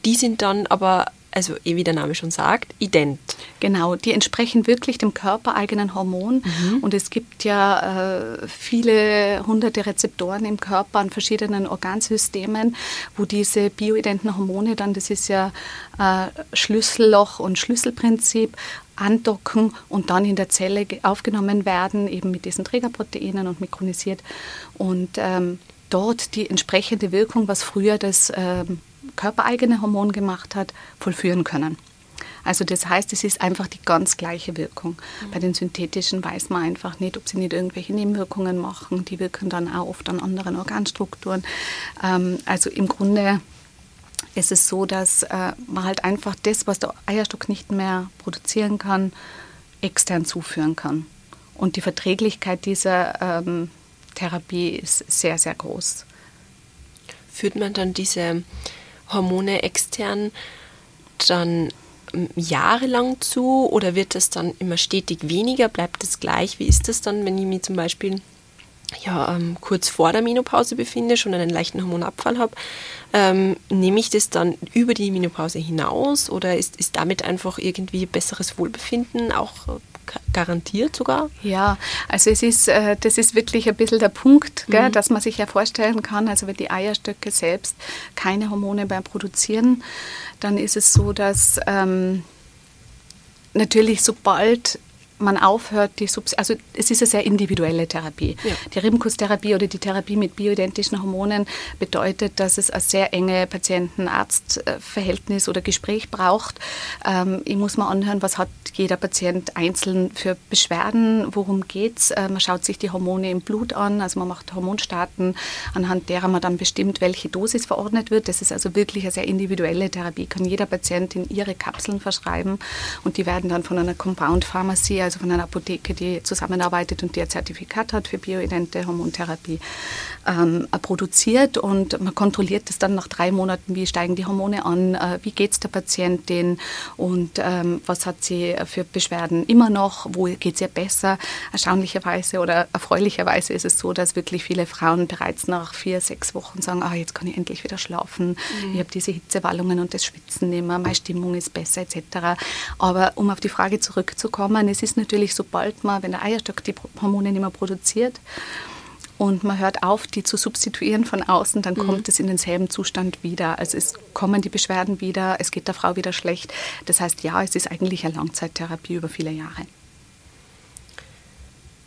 S3: die sind dann aber also eh wie der Name schon sagt, ident.
S1: Genau, die entsprechen wirklich dem körpereigenen Hormon. Mhm. Und es gibt ja äh, viele hunderte Rezeptoren im Körper an verschiedenen Organsystemen, wo diese bioidenten Hormone dann, das ist ja äh, Schlüsselloch und Schlüsselprinzip, andocken und dann in der Zelle aufgenommen werden, eben mit diesen Trägerproteinen und mikronisiert. Und ähm, dort die entsprechende Wirkung, was früher das ähm, körpereigene Hormon gemacht hat, vollführen können. Also das heißt, es ist einfach die ganz gleiche Wirkung. Mhm. Bei den synthetischen weiß man einfach nicht, ob sie nicht irgendwelche Nebenwirkungen machen. Die wirken dann auch oft an anderen Organstrukturen. Ähm, also im Grunde ist es so, dass äh, man halt einfach das, was der Eierstock nicht mehr produzieren kann, extern zuführen kann. Und die Verträglichkeit dieser ähm, Therapie ist sehr, sehr groß.
S3: Führt man dann diese Hormone extern dann ähm, jahrelang zu oder wird das dann immer stetig weniger? Bleibt das gleich? Wie ist das dann, wenn ich mich zum Beispiel ja, ähm, kurz vor der Menopause befinde, schon einen leichten Hormonabfall habe? Ähm, nehme ich das dann über die Menopause hinaus oder ist, ist damit einfach irgendwie besseres Wohlbefinden auch garantiert sogar?
S1: Ja, also es ist, äh, das ist wirklich ein bisschen der Punkt, gell, mhm. dass man sich ja vorstellen kann, also wenn die Eierstöcke selbst keine Hormone mehr produzieren, dann ist es so, dass ähm, natürlich sobald man aufhört, die Subs also es ist eine sehr individuelle Therapie. Ja. Die Rimkus-Therapie oder die Therapie mit bioidentischen Hormonen bedeutet, dass es ein sehr enge Patienten-Arzt-Verhältnis oder Gespräch braucht. Ähm, ich muss mal anhören, was hat jeder Patient einzeln für Beschwerden, worum geht es. Äh, man schaut sich die Hormone im Blut an, also man macht Hormonstaaten, anhand derer man dann bestimmt, welche Dosis verordnet wird. Das ist also wirklich eine sehr individuelle Therapie, kann jeder Patient in ihre Kapseln verschreiben und die werden dann von einer Compound-Pharmacie, also von einer Apotheke, die zusammenarbeitet und die ein Zertifikat hat für bioidente Hormontherapie, ähm, produziert und man kontrolliert das dann nach drei Monaten, wie steigen die Hormone an, äh, wie geht es der Patientin und ähm, was hat sie für Beschwerden immer noch, wo geht es ihr besser. Erstaunlicherweise oder erfreulicherweise ist es so, dass wirklich viele Frauen bereits nach vier, sechs Wochen sagen, ah, jetzt kann ich endlich wieder schlafen, mhm. ich habe diese Hitzewallungen und das Schwitzen nicht mehr, meine Stimmung ist besser etc. Aber um auf die Frage zurückzukommen, es ist natürlich, sobald man, wenn der Eierstock die Hormone nicht mehr produziert, und man hört auf, die zu substituieren von außen, dann mhm. kommt es in denselben Zustand wieder. Also es kommen die Beschwerden wieder, es geht der Frau wieder schlecht. Das heißt, ja, es ist eigentlich eine Langzeittherapie über viele Jahre.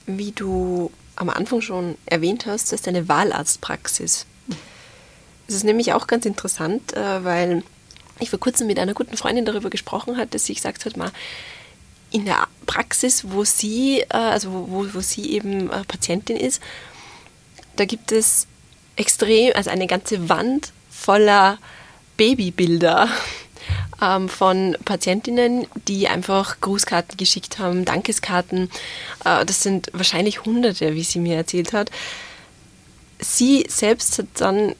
S3: Wie du am Anfang schon erwähnt hast, das ist eine Wahlarztpraxis. Es ist nämlich auch ganz interessant, äh, weil ich vor kurzem mit einer guten Freundin darüber gesprochen habe, dass sie gesagt hat, in der Praxis, wo sie, äh, also wo, wo sie eben äh, Patientin ist, da gibt es extrem, also eine ganze Wand voller Babybilder <laughs> ähm, von Patientinnen, die einfach Grußkarten geschickt haben, Dankeskarten. Äh, das sind wahrscheinlich Hunderte, wie sie mir erzählt hat. Sie selbst hat dann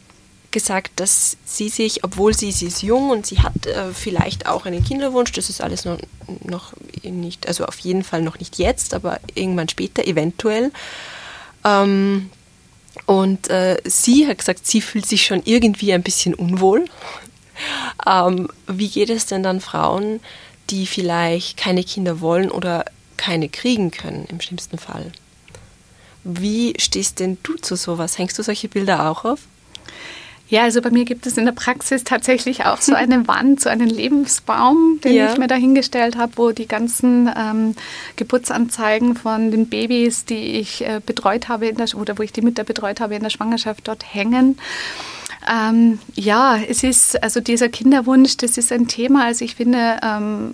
S3: gesagt, dass sie sich, obwohl sie, sie ist jung und sie hat äh, vielleicht auch einen Kinderwunsch, das ist alles noch, noch nicht, also auf jeden Fall noch nicht jetzt, aber irgendwann später eventuell. Ähm, und äh, sie hat gesagt, sie fühlt sich schon irgendwie ein bisschen unwohl. <laughs> Ähm, wie geht es denn dann Frauen, die vielleicht keine Kinder wollen oder keine kriegen können, im schlimmsten Fall? Wie stehst denn du zu sowas? Hängst du solche Bilder auch auf?
S1: Ja, also bei mir gibt es in der Praxis tatsächlich auch so eine <laughs> Wand, so einen Lebensbaum, den ja. ich mir dahingestellt habe, wo die ganzen ähm, Geburtsanzeigen von den Babys, die ich äh, betreut habe in der, oder wo ich die Mütter betreut habe in der Schwangerschaft dort hängen. Ähm, ja, es ist, also dieser Kinderwunsch, das ist ein Thema. Also ich finde, ähm,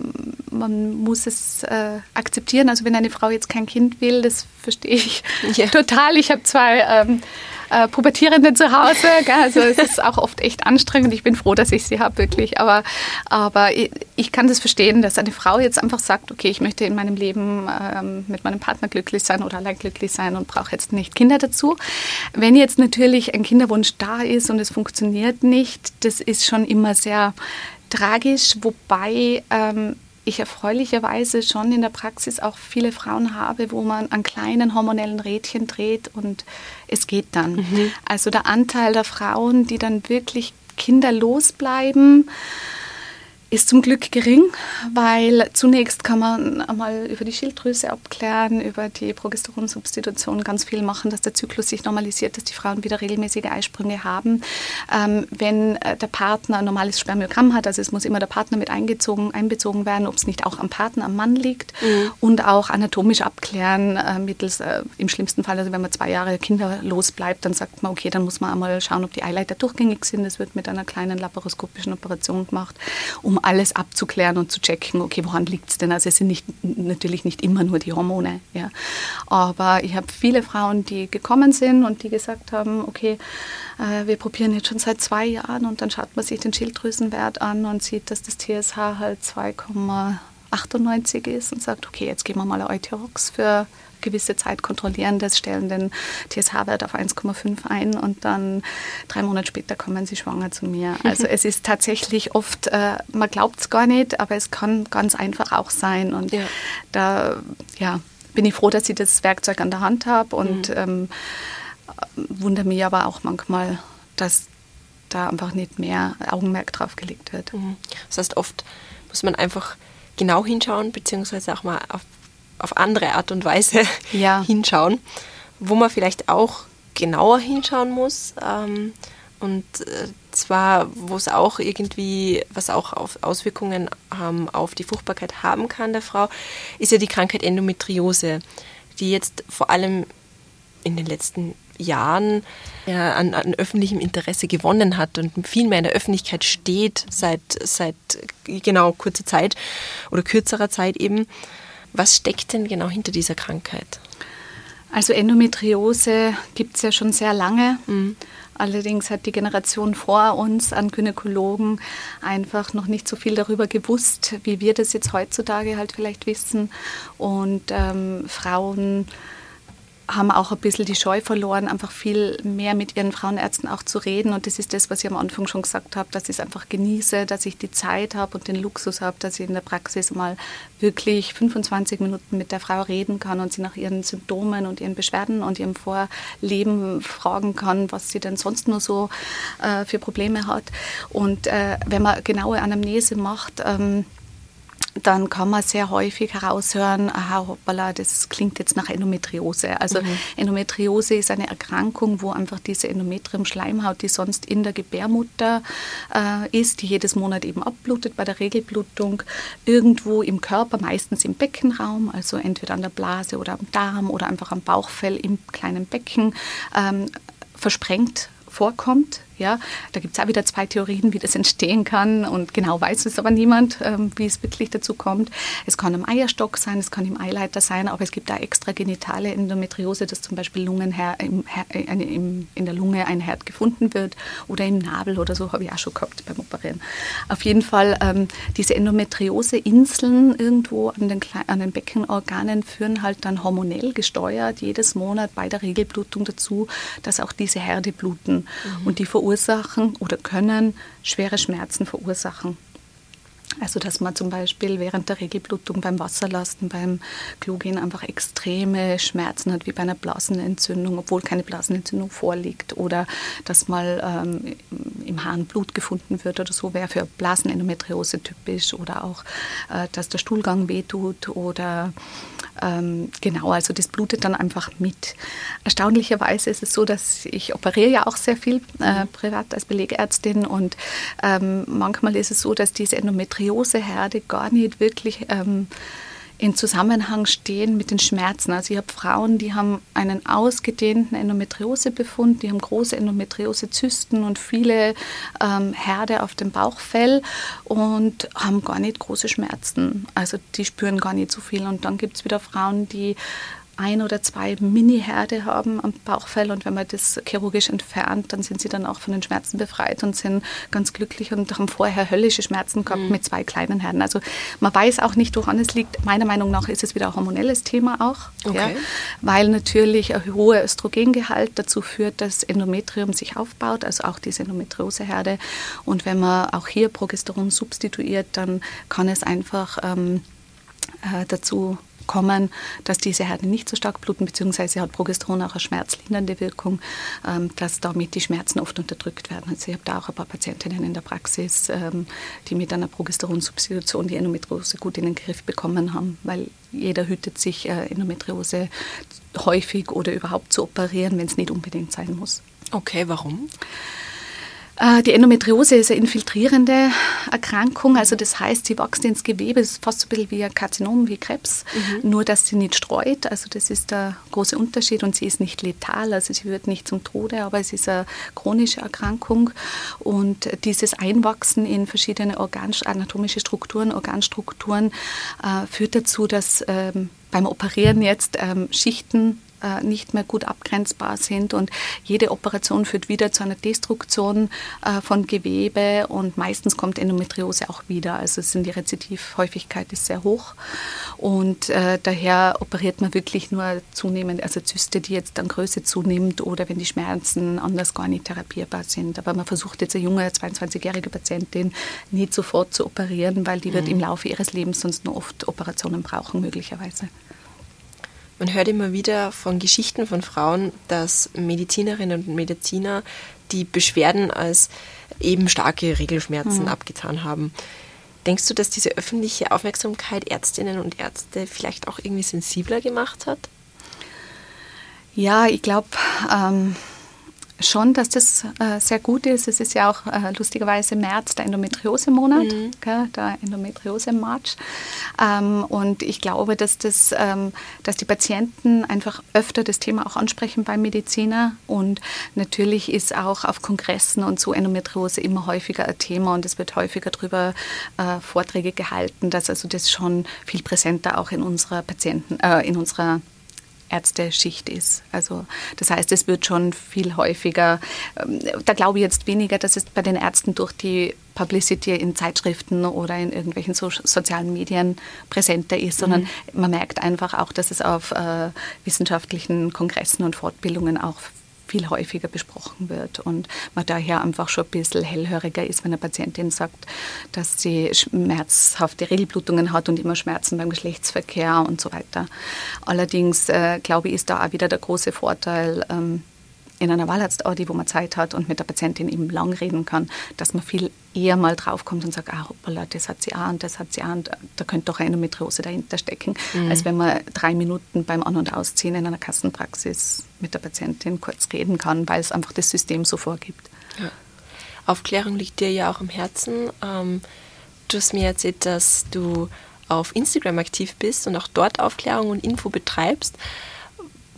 S1: man muss es äh, akzeptieren. Also wenn eine Frau jetzt kein Kind will, das verstehe ich ja. <laughs> total. Ich habe zwei ähm, äh, Pubertierende zu Hause. Gell? Also es ist auch oft echt anstrengend. Ich bin froh, dass ich sie habe, wirklich. Aber, aber ich, ich, kann das verstehen, dass eine Frau jetzt einfach sagt, okay, ich möchte in meinem Leben ähm, mit meinem Partner glücklich sein oder allein glücklich sein und brauche jetzt nicht Kinder dazu. Wenn jetzt natürlich ein Kinderwunsch da ist und es funktioniert nicht, das ist schon immer sehr tragisch, wobei ähm, ich erfreulicherweise schon in der Praxis auch viele Frauen habe, wo man an kleinen hormonellen Rädchen dreht und es geht dann. Mhm. Also der Anteil der Frauen, die dann wirklich kinderlos bleiben, ist zum Glück gering, weil zunächst kann man einmal über die Schilddrüse abklären, über die Progesteronsubstitution ganz viel machen, dass der Zyklus sich normalisiert, dass die Frauen wieder regelmäßige Eisprünge haben. Ähm, wenn äh, der Partner ein normales Spermiogramm hat, also es muss immer der Partner mit eingezogen, einbezogen werden, ob es nicht auch am Partner, am Mann liegt mhm. und auch anatomisch abklären äh, mittels, äh, im schlimmsten Fall, also wenn man zwei Jahre kinderlos bleibt, dann sagt man, okay, dann muss man einmal schauen, ob die Eileiter durchgängig sind. Das wird mit einer kleinen laparoskopischen Operation gemacht, um alles abzuklären und zu checken, okay, woran liegt es denn? Also es sind nicht, natürlich nicht immer nur die Hormone. Ja. Aber ich habe viele Frauen, die gekommen sind und die gesagt haben, okay, äh, wir probieren jetzt schon seit zwei Jahren und dann schaut man sich den Schilddrüsenwert an und sieht, dass das TSH halt 2,98 ist und sagt, okay, jetzt geben wir mal Euterox für gewisse Zeit kontrollieren das, stellen den TSH-Wert auf 1,5 ein und dann drei Monate später kommen sie schwanger zu mir. <laughs> Also es ist tatsächlich oft, äh, man glaubt es gar nicht, aber es kann ganz einfach auch sein. Und ja. da ja, bin ich froh, dass ich das Werkzeug an der Hand habe und mhm. ähm, wundere mich aber auch manchmal, dass da einfach nicht mehr Augenmerk drauf gelegt wird.
S3: Mhm. Das heißt, oft muss man einfach genau hinschauen, beziehungsweise auch mal auf auf andere Art und Weise <laughs> ja. hinschauen, wo man vielleicht auch genauer hinschauen muss. Ähm, und äh, zwar, wo es auch irgendwie, was auch auf Auswirkungen ähm, auf die Fruchtbarkeit haben kann der Frau, ist ja die Krankheit Endometriose, die jetzt vor allem in den letzten Jahren ja, an, an, öffentlichem Interesse gewonnen hat und viel mehr in der Öffentlichkeit steht seit, seit genau kurzer Zeit oder kürzerer Zeit eben. Was steckt denn genau hinter dieser Krankheit?
S1: Also Endometriose gibt es ja schon sehr lange. Mhm. Allerdings hat die Generation vor uns an Gynäkologen einfach noch nicht so viel darüber gewusst, wie wir das jetzt heutzutage halt vielleicht wissen. Und ähm, Frauen haben auch ein bisschen die Scheu verloren, einfach viel mehr mit ihren Frauenärzten auch zu reden. Und das ist das, was ich am Anfang schon gesagt habe, dass ich es einfach genieße, dass ich die Zeit habe und den Luxus habe, dass ich in der Praxis mal wirklich 25 Minuten mit der Frau reden kann und sie nach ihren Symptomen und ihren Beschwerden und ihrem Vorleben fragen kann, was sie denn sonst nur so äh, für Probleme hat. Und äh, wenn man genaue Anamnese macht, ähm, dann kann man sehr häufig heraushören, aha, hoppala, das klingt jetzt nach Endometriose. Also mhm. Endometriose ist eine Erkrankung, wo einfach diese Endometrium-Schleimhaut, die sonst in der Gebärmutter äh, ist, die jedes Monat eben abblutet bei der Regelblutung, irgendwo im Körper, meistens im Beckenraum, also entweder an der Blase oder am Darm oder einfach am Bauchfell im kleinen Becken, ähm, versprengt vorkommt. Ja, da gibt es auch wieder zwei Theorien, wie das entstehen kann und genau weiß es aber niemand, ähm, wie es wirklich dazu kommt. Es kann im Eierstock sein, es kann im Eileiter sein, aber es gibt da extra genitale Endometriose, dass zum Beispiel Lungenher im, äh, im, in der Lunge ein Herd gefunden wird oder im Nabel oder so, habe ich auch schon gehabt beim Operieren. Auf jeden Fall, ähm, diese Endometriose-Inseln irgendwo an den, an den Beckenorganen führen halt dann hormonell gesteuert jedes Monat bei der Regelblutung dazu, dass auch diese Herde bluten. Mhm. Und die verursachen verursachen oder können schwere Schmerzen verursachen. Also dass man zum Beispiel während der Regelblutung beim Wasserlasten, beim Klogehen einfach extreme Schmerzen hat, wie bei einer Blasenentzündung, obwohl keine Blasenentzündung vorliegt. Oder dass mal ähm, im Hahn Blut gefunden wird oder so, wäre für Blasenendometriose typisch. Oder auch, äh, dass der Stuhlgang wehtut oder ähm, genau, also das blutet dann einfach mit. Erstaunlicherweise ist es so, dass ich operiere ja auch sehr viel äh, privat als Belegärztin und ähm, manchmal ist es so, dass diese Endometrioseherde gar nicht wirklich ähm, in Zusammenhang stehen mit den Schmerzen. Also ich habe Frauen, die haben einen ausgedehnten Endometriosebefund, die haben große Endometriosezysten und viele ähm, Herde auf dem Bauchfell und haben gar nicht große Schmerzen. Also die spüren gar nicht so viel. Und dann gibt es wieder Frauen, die ein oder zwei Mini-Herde haben am Bauchfell und wenn man das chirurgisch entfernt, dann sind sie dann auch von den Schmerzen befreit und sind ganz glücklich und haben vorher höllische Schmerzen gehabt mhm. mit zwei kleinen Herden. Also man weiß auch nicht, woran es liegt. Meiner Meinung nach ist es wieder ein hormonelles Thema auch, okay. ja, weil natürlich ein hoher Östrogengehalt dazu führt, dass Endometrium sich aufbaut, also auch diese Endometrioseherde. Und wenn man auch hier Progesteron substituiert, dann kann es einfach ähm, äh, dazu kommen, dass diese Herden nicht so stark bluten, beziehungsweise hat Progesteron auch eine schmerzlindernde Wirkung, ähm, dass damit die Schmerzen oft unterdrückt werden. Also ich habe da auch ein paar Patientinnen in der Praxis, ähm, die mit einer Progesteron-Substitution die Endometriose gut in den Griff bekommen haben, weil jeder hütet sich, äh, Endometriose häufig oder überhaupt zu operieren, wenn es nicht unbedingt sein muss.
S3: Okay, warum?
S1: Äh, die Endometriose ist eine infiltrierende Erkrankung, also das heißt, sie wächst ins Gewebe, es ist fast so ein bisschen wie ein Karzinom, wie Krebs, mhm. nur dass sie nicht streut, also das ist der große Unterschied und sie ist nicht letal, also sie wird nicht zum Tode, aber es ist eine chronische Erkrankung. Und dieses Einwachsen in verschiedene Organ anatomische Strukturen, Organstrukturen äh, führt dazu, dass ähm, beim Operieren jetzt ähm, Schichten äh, nicht mehr gut abgrenzbar sind. Und jede Operation führt wieder zu einer Destruktion äh, von Gewebe und meistens kommt Endometriose auch wieder. Also sind die Rezidivhäufigkeit ist sehr hoch und äh, daher operiert man wirklich nur zunehmend, also Zyste, die jetzt an Größe zunimmt oder wenn die Schmerzen anders gar nicht therapierbar sind. Aber man versucht jetzt eine junge 22-jährige Patientin nicht sofort zu operieren, weil die wird mhm. im Laufe ihres Lebens sonst nur oft Operationen brauchen möglicherweise.
S3: Man hört immer wieder von Geschichten von Frauen, dass Medizinerinnen und Mediziner die Beschwerden als eben starke Regelschmerzen mhm. abgetan haben. Denkst du, dass diese öffentliche Aufmerksamkeit Ärztinnen und Ärzte vielleicht auch irgendwie sensibler gemacht hat?
S1: Ja, ich glaube, ähm, schon, dass das äh, sehr gut ist. Es ist ja auch äh, lustigerweise März der Endometriose-Monat, mhm. der Endometriose-March. Ähm, und ich glaube, dass, das, ähm, dass die Patienten einfach öfter das Thema auch ansprechen beim Mediziner. Und natürlich ist auch auf Kongressen und so Endometriose immer häufiger ein Thema und es wird häufiger darüber äh, Vorträge gehalten, dass also das schon viel präsenter auch in unserer Patienten, äh, in unserer Ärzteschicht ist. Also das heißt, es wird schon viel häufiger, ähm, da glaube ich jetzt weniger, dass es bei den Ärzten durch die Publicity in Zeitschriften oder in irgendwelchen so sozialen Medien präsenter ist, sondern mhm. man merkt einfach auch, dass es auf äh, wissenschaftlichen Kongressen und Fortbildungen auch viel häufiger besprochen wird und man daher einfach schon ein bisschen hellhöriger ist, wenn eine Patientin sagt, dass sie schmerzhafte Regelblutungen hat und immer Schmerzen beim Geschlechtsverkehr und so weiter. Allerdings, äh, glaube ich, ist da auch wieder der große Vorteil, ähm, in einer Wahlarztaudi, wo man Zeit hat und mit der Patientin eben lang reden kann, dass man viel eher mal draufkommt und sagt, ah, hoppala, das hat sie auch und das hat sie auch und da könnte doch eine Endometriose dahinter stecken, mhm. als wenn man drei Minuten beim An- und Ausziehen in einer Kassenpraxis mit der Patientin kurz reden kann, weil es einfach das System so vorgibt. Ja.
S3: Aufklärung liegt dir ja auch am Herzen. Ähm, du hast mir erzählt, dass du auf Instagram aktiv bist und auch dort Aufklärung und Info betreibst.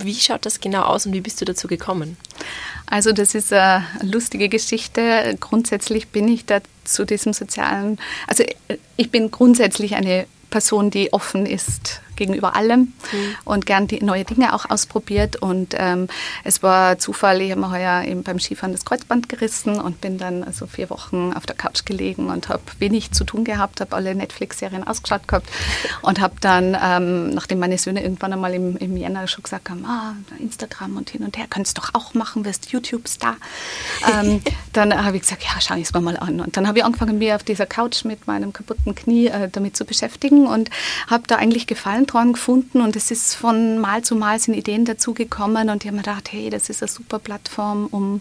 S3: Wie schaut das genau aus und wie bist du dazu gekommen?
S1: Also das ist eine lustige Geschichte. Grundsätzlich bin ich da zu diesem sozialen, also ich bin grundsätzlich eine Person, die offen ist gegenüber allem mhm. und gern die neue Dinge auch ausprobiert. Und ähm, es war Zufall, ich habe mir heuer eben beim Skifahren das Kreuzband gerissen und bin dann also vier Wochen auf der Couch gelegen und habe wenig zu tun gehabt, habe alle Netflix-Serien ausgeschaut gehabt und habe dann, ähm, nachdem meine Söhne irgendwann einmal im, im Jänner schon gesagt haben, ah, Instagram und hin und her, könntest du doch auch machen, wirst YouTube-Star. ähm, <laughs> dann habe ich gesagt, ja, schau ich es mir mal an. Und dann habe ich angefangen, mir auf dieser Couch mit meinem kaputten Knie äh, damit zu beschäftigen und habe da eigentlich Gefallen dran gefunden und es ist von Mal zu Mal sind Ideen dazugekommen und ich habe mir gedacht, hey, das ist eine super Plattform, um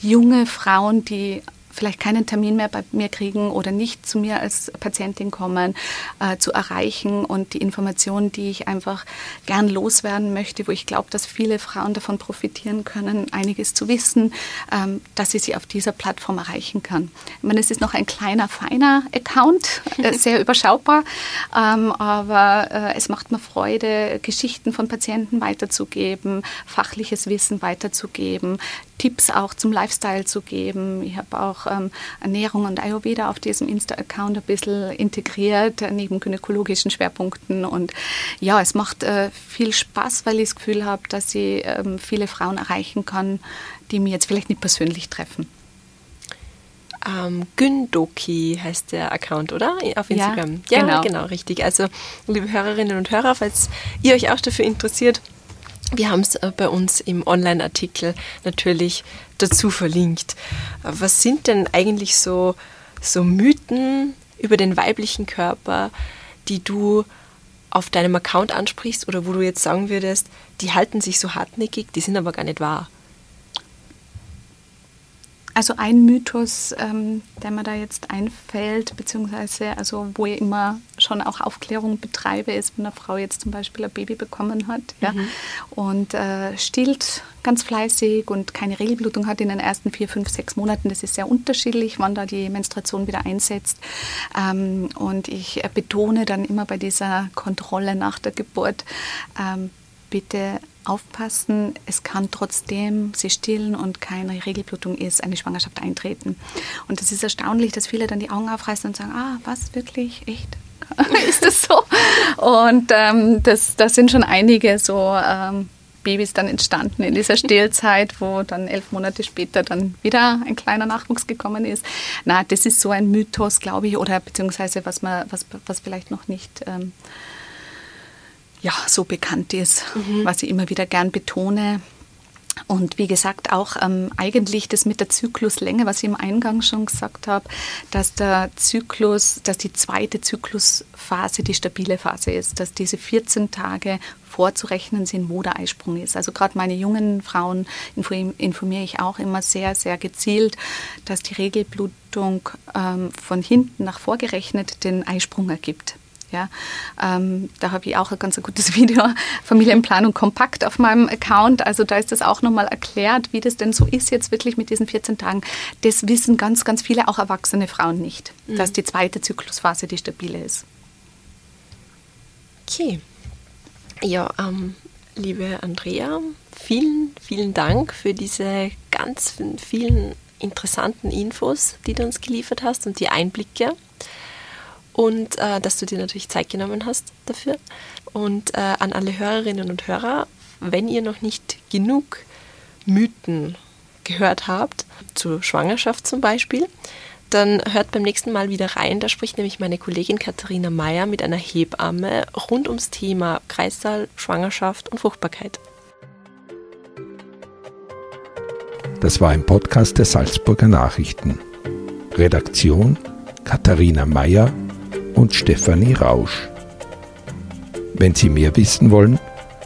S1: junge Frauen, die vielleicht keinen Termin mehr bei mir kriegen oder nicht zu mir als Patientin kommen, äh, zu erreichen und die Informationen, die ich einfach gern loswerden möchte, wo ich glaube, dass viele Frauen davon profitieren können, einiges zu wissen, ähm, dass ich sie auf dieser Plattform erreichen kann. Ich meine, es ist noch ein kleiner, feiner Account, äh, <laughs> sehr überschaubar, ähm, aber äh, es macht mir Freude, Geschichten von Patienten weiterzugeben, fachliches Wissen weiterzugeben, Tipps auch zum Lifestyle zu geben. Ich habe auch ähm, Ernährung und Ayurveda auf diesem Insta-Account ein bisschen integriert, äh, neben gynäkologischen Schwerpunkten. Und ja, es macht äh, viel Spaß, weil ich das Gefühl habe, dass ich ähm, viele Frauen erreichen kann, die mir jetzt vielleicht nicht persönlich treffen.
S3: Ähm, Gündoki heißt der Account, oder? Auf Instagram.
S1: Ja, ja genau.
S3: genau, richtig. Also, liebe Hörerinnen und Hörer, falls ihr euch auch dafür interessiert, wir haben es äh, bei uns im Online-Artikel natürlich dazu verlinkt. Was sind denn eigentlich so, so Mythen über den weiblichen Körper, die du auf deinem Account ansprichst oder wo du jetzt sagen würdest, die halten sich so hartnäckig, die sind aber gar nicht wahr?
S1: Also ein Mythos, ähm, der mir da jetzt einfällt, beziehungsweise also wo ich immer schon auch Aufklärung betreibe, ist, wenn eine Frau jetzt zum Beispiel ein Baby bekommen hat ja, mhm. und äh, stillt ganz fleißig und keine Regelblutung hat in den ersten vier, fünf, sechs Monaten. Das ist sehr unterschiedlich, wann da die Menstruation wieder einsetzt. Ähm, und ich äh, betone dann immer bei dieser Kontrolle nach der Geburt, ähm, bitte aufpassen, es kann trotzdem sie stillen und keine Regelblutung ist, eine Schwangerschaft eintreten. Und es ist erstaunlich, dass viele dann die Augen aufreißen und sagen, ah, was, wirklich, echt? <laughs> ist das so? Und ähm, das, das sind schon einige so ähm, Babys dann entstanden in dieser Stillzeit, wo dann elf Monate später dann wieder ein kleiner Nachwuchs gekommen ist. Na, das ist so ein Mythos, glaube ich, oder beziehungsweise was man, was, was vielleicht noch nicht ähm, ja, so bekannt ist, mhm. was ich immer wieder gern betone. Und wie gesagt, auch ähm, eigentlich das mit der Zykluslänge, was ich im Eingang schon gesagt habe, dass der Zyklus, dass die zweite Zyklusphase die stabile Phase ist, dass diese 14 Tage vorzurechnen sind, wo der Eisprung ist. Also gerade meine jungen Frauen informiere ich auch immer sehr, sehr gezielt, dass die Regelblutung ähm, von hinten nach vorgerechnet den Eisprung ergibt. Ja, ähm, da habe ich auch ein ganz gutes <laughs> Video, Familienplanung kompakt auf meinem Account. Also da ist das auch nochmal erklärt, wie das denn so ist jetzt wirklich mit diesen 14 Tagen. Das wissen ganz, ganz viele, auch erwachsene Frauen nicht, mhm. dass die zweite Zyklusphase die stabile ist.
S3: Okay. Ja, ähm, liebe Andrea, vielen, vielen Dank für diese ganz vielen interessanten Infos, die du uns geliefert hast und die Einblicke und äh, dass du dir natürlich Zeit genommen hast dafür. Und äh, an alle Hörerinnen und Hörer, wenn ihr noch nicht genug Mythen gehört habt, zur Schwangerschaft zum Beispiel, dann hört beim nächsten Mal wieder rein. Da spricht nämlich meine Kollegin Katharina Meyer mit einer Hebamme rund ums Thema Kreissaal, Schwangerschaft und Fruchtbarkeit.
S2: Das war ein Podcast der Salzburger Nachrichten. Redaktion Katharina Meyer und Stefanie Rausch. Wenn Sie mehr wissen wollen,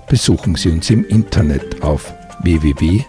S2: besuchen Sie uns im Internet auf www.sn.at.